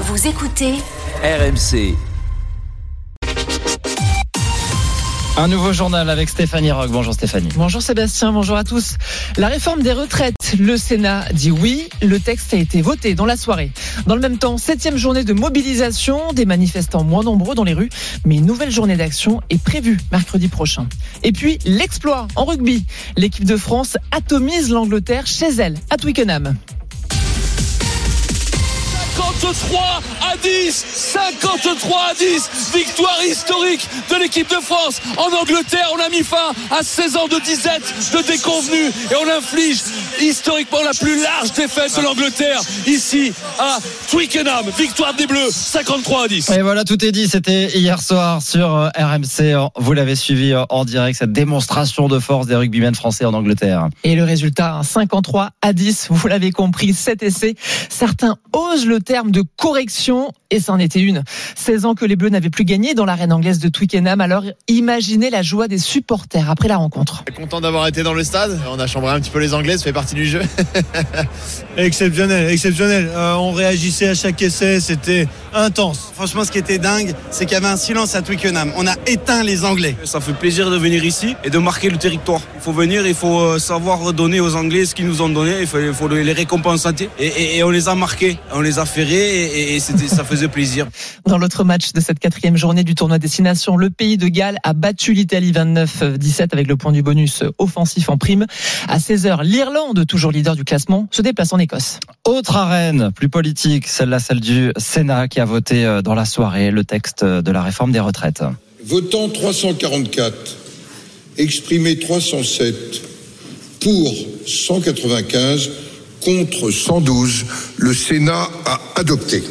Vous écoutez RMC. Un nouveau journal avec Stéphanie Rock. Bonjour Stéphanie. Bonjour Sébastien, bonjour à tous. La réforme des retraites, le Sénat dit oui. Le texte a été voté dans la soirée. Dans le même temps, septième journée de mobilisation, des manifestants moins nombreux dans les rues, mais une nouvelle journée d'action est prévue mercredi prochain. Et puis, l'exploit en rugby. L'équipe de France atomise l'Angleterre chez elle, à Twickenham. 53 à 10 53 à 10 Victoire historique de l'équipe de France. En Angleterre, on a mis fin à 16 ans de disette, de déconvenue Et on inflige historiquement la plus large défaite de l'Angleterre Ici à Twickenham. Victoire des Bleus, 53 à 10 Et voilà, tout est dit, c'était hier soir sur euh, RMC Vous l'avez suivi euh, en direct, cette démonstration de force des rugbymen français en Angleterre. Et le résultat, 53 à 10, vous l'avez compris, 7 essais Certains osent le terme de correction et c'en était une. 16 ans que les Bleus n'avaient plus gagné dans l'arène anglaise de Twickenham, alors imaginez la joie des supporters après la rencontre. Content d'avoir été dans le stade, on a chambré un petit peu les Anglais, ça fait partie du jeu. exceptionnel, exceptionnel. Euh, on réagissait à chaque essai, c'était intense. Franchement, ce qui était dingue, c'est qu'il y avait un silence à Twickenham. On a éteint les Anglais. Ça fait plaisir de venir ici et de marquer le territoire. Il faut venir, il faut euh, savoir redonner aux Anglais ce qu'ils nous ont donné, il faut, il faut les récompenser. Et, et, et, on les a marqués, on les a ferrés et, et ça faisait plaisir. Dans l'autre match de cette quatrième journée du tournoi Destination, le pays de Galles a battu l'Italie 29-17 avec le point du bonus offensif en prime. À 16h, l'Irlande, toujours leader du classement, se déplace en Écosse. Autre arène, plus politique, celle-là, celle du Sénat qui a voté euh, dans la soirée le texte de la réforme des retraites. Votant 344, exprimé 307, pour 195, contre 112, le Sénat a adopté.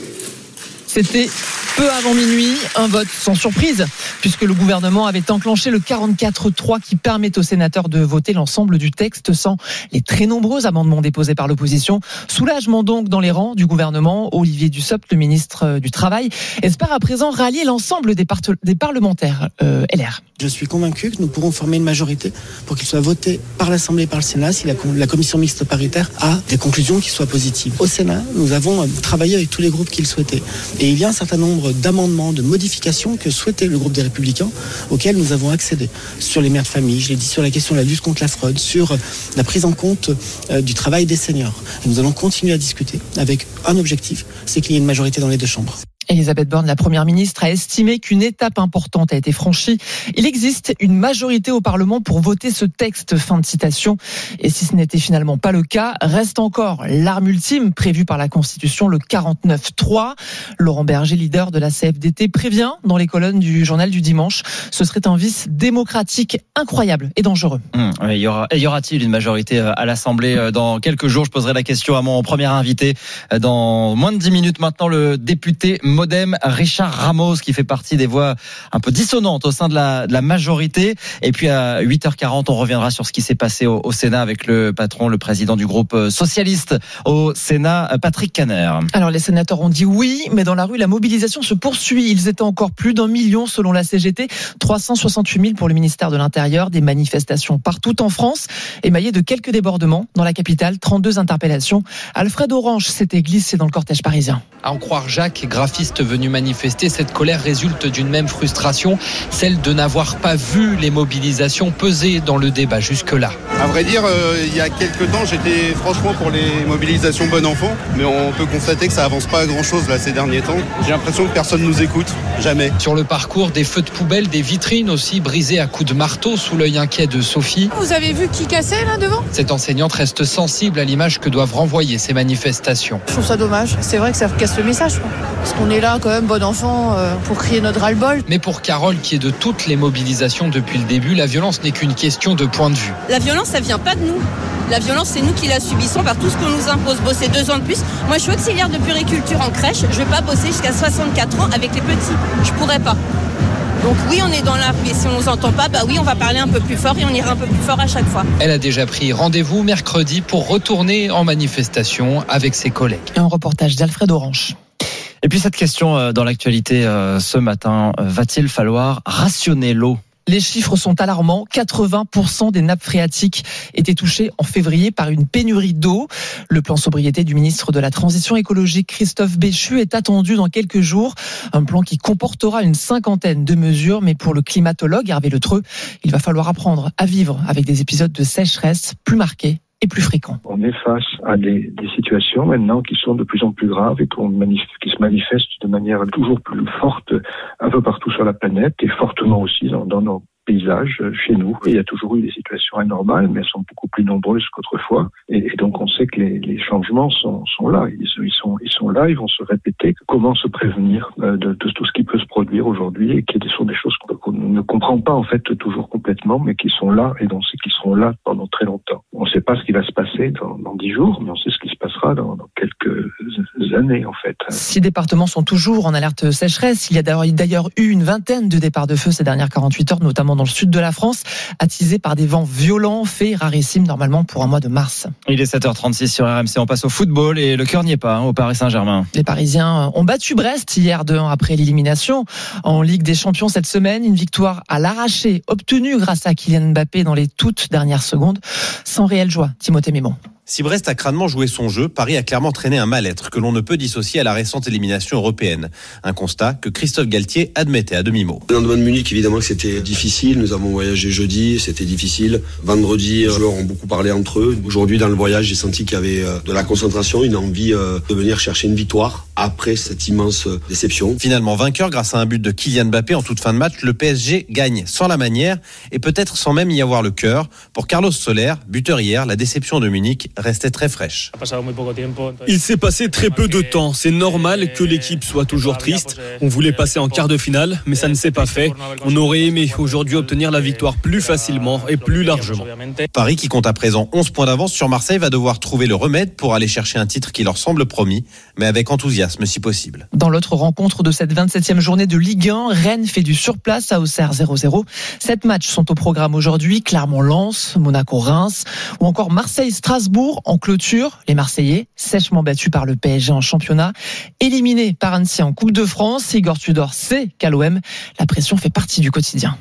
C'était peu avant minuit, un vote sans surprise, puisque le gouvernement avait enclenché le 44-3 qui permet aux sénateurs de voter l'ensemble du texte sans les très nombreux amendements déposés par l'opposition. Soulagement donc dans les rangs du gouvernement. Olivier Dussopt, le ministre du Travail, espère à présent rallier l'ensemble des, des, parlementaires euh, LR. Je suis convaincu que nous pourrons former une majorité pour qu'il soit voté par l'Assemblée et par le Sénat si la, la commission mixte paritaire a des conclusions qui soient positives. Au Sénat, nous avons euh, travaillé avec tous les groupes qui le souhaitaient. Et il y a un certain nombre d'amendements, de modifications que souhaitait le groupe des Républicains, auxquels nous avons accédé. Sur les mères de famille, je l'ai dit, sur la question de la lutte contre la fraude, sur la prise en compte euh, du travail des seniors. Nous allons continuer à discuter avec un objectif, c'est qu'il y ait une majorité dans les deux chambres. Elisabeth Borne, la première ministre, a estimé qu'une étape importante a été franchie. Il existe une majorité au Parlement pour voter ce texte. Fin de citation. Et si ce n'était finalement pas le cas, reste encore l'arme ultime prévue par la Constitution, le 49-3. Laurent Berger, leader de la CFDT, prévient dans les colonnes du journal du dimanche. Ce serait un vice démocratique incroyable et dangereux. Mmh, y aura, y aura-t-il une majorité euh, à l'Assemblée euh, dans quelques jours? Je poserai la question à mon premier invité euh, dans moins de dix minutes maintenant, le député Modem, Richard Ramos, qui fait partie des voix un peu dissonantes au sein de la, de la majorité. Et puis à 8h40, on reviendra sur ce qui s'est passé au, au, Sénat avec le patron, le président du groupe socialiste au Sénat, Patrick Caner. Alors les sénateurs ont dit oui, mais dans la rue, la mobilisation se poursuit. Ils étaient encore plus d'un million selon la CGT, 368 000 pour le ministère de l'Intérieur, des manifestations partout en France, émaillées de quelques débordements. Dans la capitale, 32 interpellations. Alfred Orange s'était glissé dans le cortège parisien. À en croire Jacques, graphiste venu manifester, cette colère résulte d'une même frustration, celle de n'avoir pas vu les mobilisations peser dans le débat jusque-là. À vrai dire, euh, il y a quelques temps, j'étais franchement pour les mobilisations bon enfant, mais on peut constater que ça avance pas à grand-chose là ces derniers temps. J'ai l'impression que personne nous écoute, jamais. Sur le parcours, des feux de poubelle, des vitrines aussi brisées à coups de marteau sous l'œil inquiet de Sophie. Vous avez vu qui cassait là devant? Cette enseignante reste sensible à l'image que doivent renvoyer ces manifestations. Je trouve ça dommage. C'est vrai que ça casse le message. Quoi. Parce qu'on est là quand même, bon enfant, euh, pour crier notre ras-le-bol. Mais pour Carole, qui est de toutes les mobilisations depuis le début, la violence n'est qu'une question de point de vue. La violence, ça vient pas de nous. La violence, c'est nous qui la subissons par tout ce qu'on nous impose. Bosser deux ans de plus. Moi, je suis auxiliaire de puriculture en crèche. Je vais pas bosser jusqu'à 64 ans avec les petits. Je pourrais pas. Donc oui, on est dans la rue et si on nous entend pas, bah oui, on va parler un peu plus fort et on ira un peu plus fort à chaque fois. Elle a déjà pris rendez-vous mercredi pour retourner en manifestation avec ses collègues. Un reportage d'Alfred Orange. Et puis cette question euh, dans l'actualité euh, ce matin, euh, va-t-il falloir rationner l'eau? Les chiffres sont alarmants. 80% des nappes phréatiques étaient touchées en février par une pénurie d'eau. Le plan sobriété du ministre de la Transition écologique, Christophe Béchu, est attendu dans quelques jours. Un plan qui comportera une cinquantaine de mesures. Mais pour le climatologue Hervé Letreux, il va falloir apprendre à vivre avec des épisodes de sécheresse plus marqués et plus fréquents. On est face à des, des, situations maintenant qui sont de plus en plus graves et qui se manifestent de manière toujours plus forte un peu partout sur la planète et fortement aussi dans, dans nos paysages chez nous. Il y a toujours eu des situations anormales, mais elles sont beaucoup plus nombreuses qu'autrefois. Et, et, donc on sait que les, les changements sont, sont, là. Ils, ils, sont, ils sont là, ils vont se répéter. Comment se prévenir de, de, tout ce qui peut se produire aujourd'hui et qui sont des choses qu'on ne comprend pas en fait toujours complètement, mais qui sont là et on sait qu'ils seront là pendant très longtemps. On ne sait pas ce qui va se passer dans dix jours, mais on sait ce qui se passera dans, dans quelques années en fait. Six départements sont toujours en alerte sécheresse. Il y a d'ailleurs eu une vingtaine de départs de feu ces dernières 48 heures, notamment dans le sud de la France, attisés par des vents violents, fait rarissime normalement pour un mois de mars. Il est 7h36 sur RMC, on passe au football et le cœur n'y est pas hein, au Paris Saint-Germain. Les Parisiens ont battu Brest hier 2-1 après l'élimination en Ligue des Champions cette semaine, une victoire à l'arraché obtenue grâce à Kylian Mbappé dans les toutes dernières secondes, sans réelle joie. Timothée Mémon. Si Brest a crânement joué son jeu, Paris a clairement traîné un mal-être que l'on ne peut dissocier à la récente élimination européenne. Un constat que Christophe Galtier admettait à demi-mot. Le lendemain de Munich, évidemment que c'était difficile. Nous avons voyagé jeudi, c'était difficile. Vendredi, les joueurs ont beaucoup parlé entre eux. Aujourd'hui, dans le voyage, j'ai senti qu'il y avait euh, de la concentration, une envie euh, de venir chercher une victoire après cette immense euh, déception. Finalement vainqueur grâce à un but de Kylian Mbappé en toute fin de match, le PSG gagne sans la manière et peut-être sans même y avoir le cœur. Pour Carlos Soler, buteur hier, la déception de Munich restait très fraîche. Il s'est passé très peu de temps. C'est normal que l'équipe soit toujours triste. On voulait passer en quart de finale, mais ça ne s'est pas fait. On aurait aimé aujourd'hui obtenir la victoire plus facilement et plus largement. Paris, qui compte à présent 11 points d'avance sur Marseille, va devoir trouver le remède pour aller chercher un titre qui leur semble promis, mais avec enthousiasme si possible. Dans l'autre rencontre de cette 27e journée de Ligue 1, Rennes fait du surplace à Auxerre 0-0. Sept matchs sont au programme aujourd'hui. Clermont-Lens, Monaco-Reims ou encore Marseille-Strasbourg en clôture. Les Marseillais, sèchement battus par le PSG en championnat, éliminés par Annecy en Coupe de France. Igor Tudor sait qu'à l'OM, la pression fait partie du quotidien.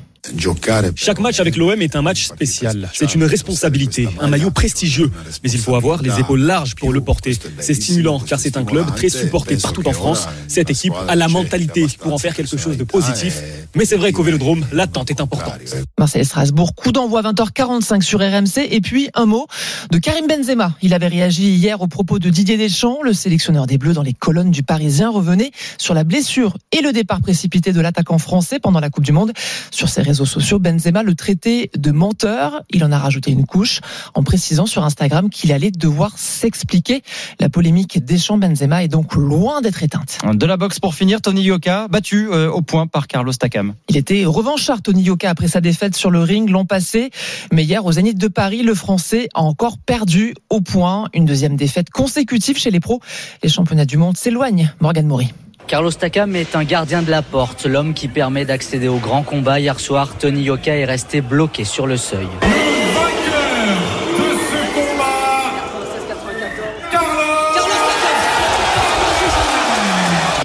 Chaque match avec l'OM est un match spécial. C'est une responsabilité, un maillot prestigieux. Mais il faut avoir les épaules larges pour le porter. C'est stimulant car c'est un club très supporté partout en France. Cette équipe a la mentalité pour en faire quelque chose de positif. Mais c'est vrai qu'au Vélodrome, l'attente est importante. Marseille-Strasbourg, coup d'envoi 20h45 sur RMC. Et puis un mot de Karim Benzema. Il avait réagi hier au propos de Didier Deschamps. Le sélectionneur des Bleus dans les colonnes du Parisien revenait sur la blessure et le départ précipité de l'attaquant français pendant la Coupe du Monde. Sur ses réseaux sociaux, Benzema le traitait de menteur. Il en a rajouté une couche en précisant sur Instagram qu'il allait devoir s'expliquer. La polémique Deschamps-Benzema est donc loin d'être éteinte. De la boxe pour finir, Tony Yoka battu euh, au point par Carlos Takam. Il était revanchard Tony Yoka après sa défaite sur le ring l'an passé, mais hier au Zénith de Paris, le Français a encore perdu au point. Une deuxième défaite consécutive chez les pros. Les championnats du monde s'éloignent. Morgan Maury. Carlos Takam est un gardien de la porte, l'homme qui permet d'accéder au grand combat. Hier soir, Tony Yoka est resté bloqué sur le seuil.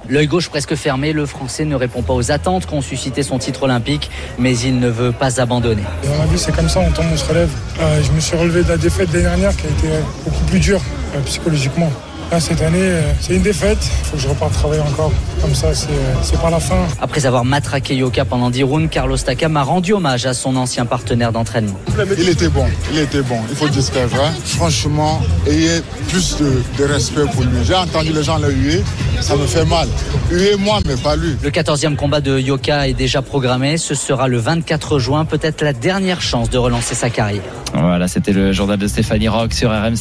L'œil gauche presque fermé, le Français ne répond pas aux attentes qu'ont suscité son titre olympique, mais il ne veut pas abandonner. Dans la vie, c'est comme ça, on tombe, on se relève. Euh, je me suis relevé de la défaite des dernières qui a été beaucoup plus dure euh, psychologiquement. Là, cette année, euh, c'est une défaite. Il faut que je reparte travailler encore. Comme ça, c'est pas la fin. Après avoir matraqué Yoka pendant 10 rounds, Carlos Takam a rendu hommage à son ancien partenaire d'entraînement. Il était bon, il était bon. Il faut dire ce vrai. Franchement, ayez plus de, de respect pour lui. J'ai entendu les gens le huer. Ça me fait mal. Huer moi, mais pas lui. Le 14e combat de Yoka est déjà programmé. Ce sera le 24 juin. Peut-être la dernière chance de relancer sa carrière. Voilà, c'était le journal de Stéphanie Rock sur RMC.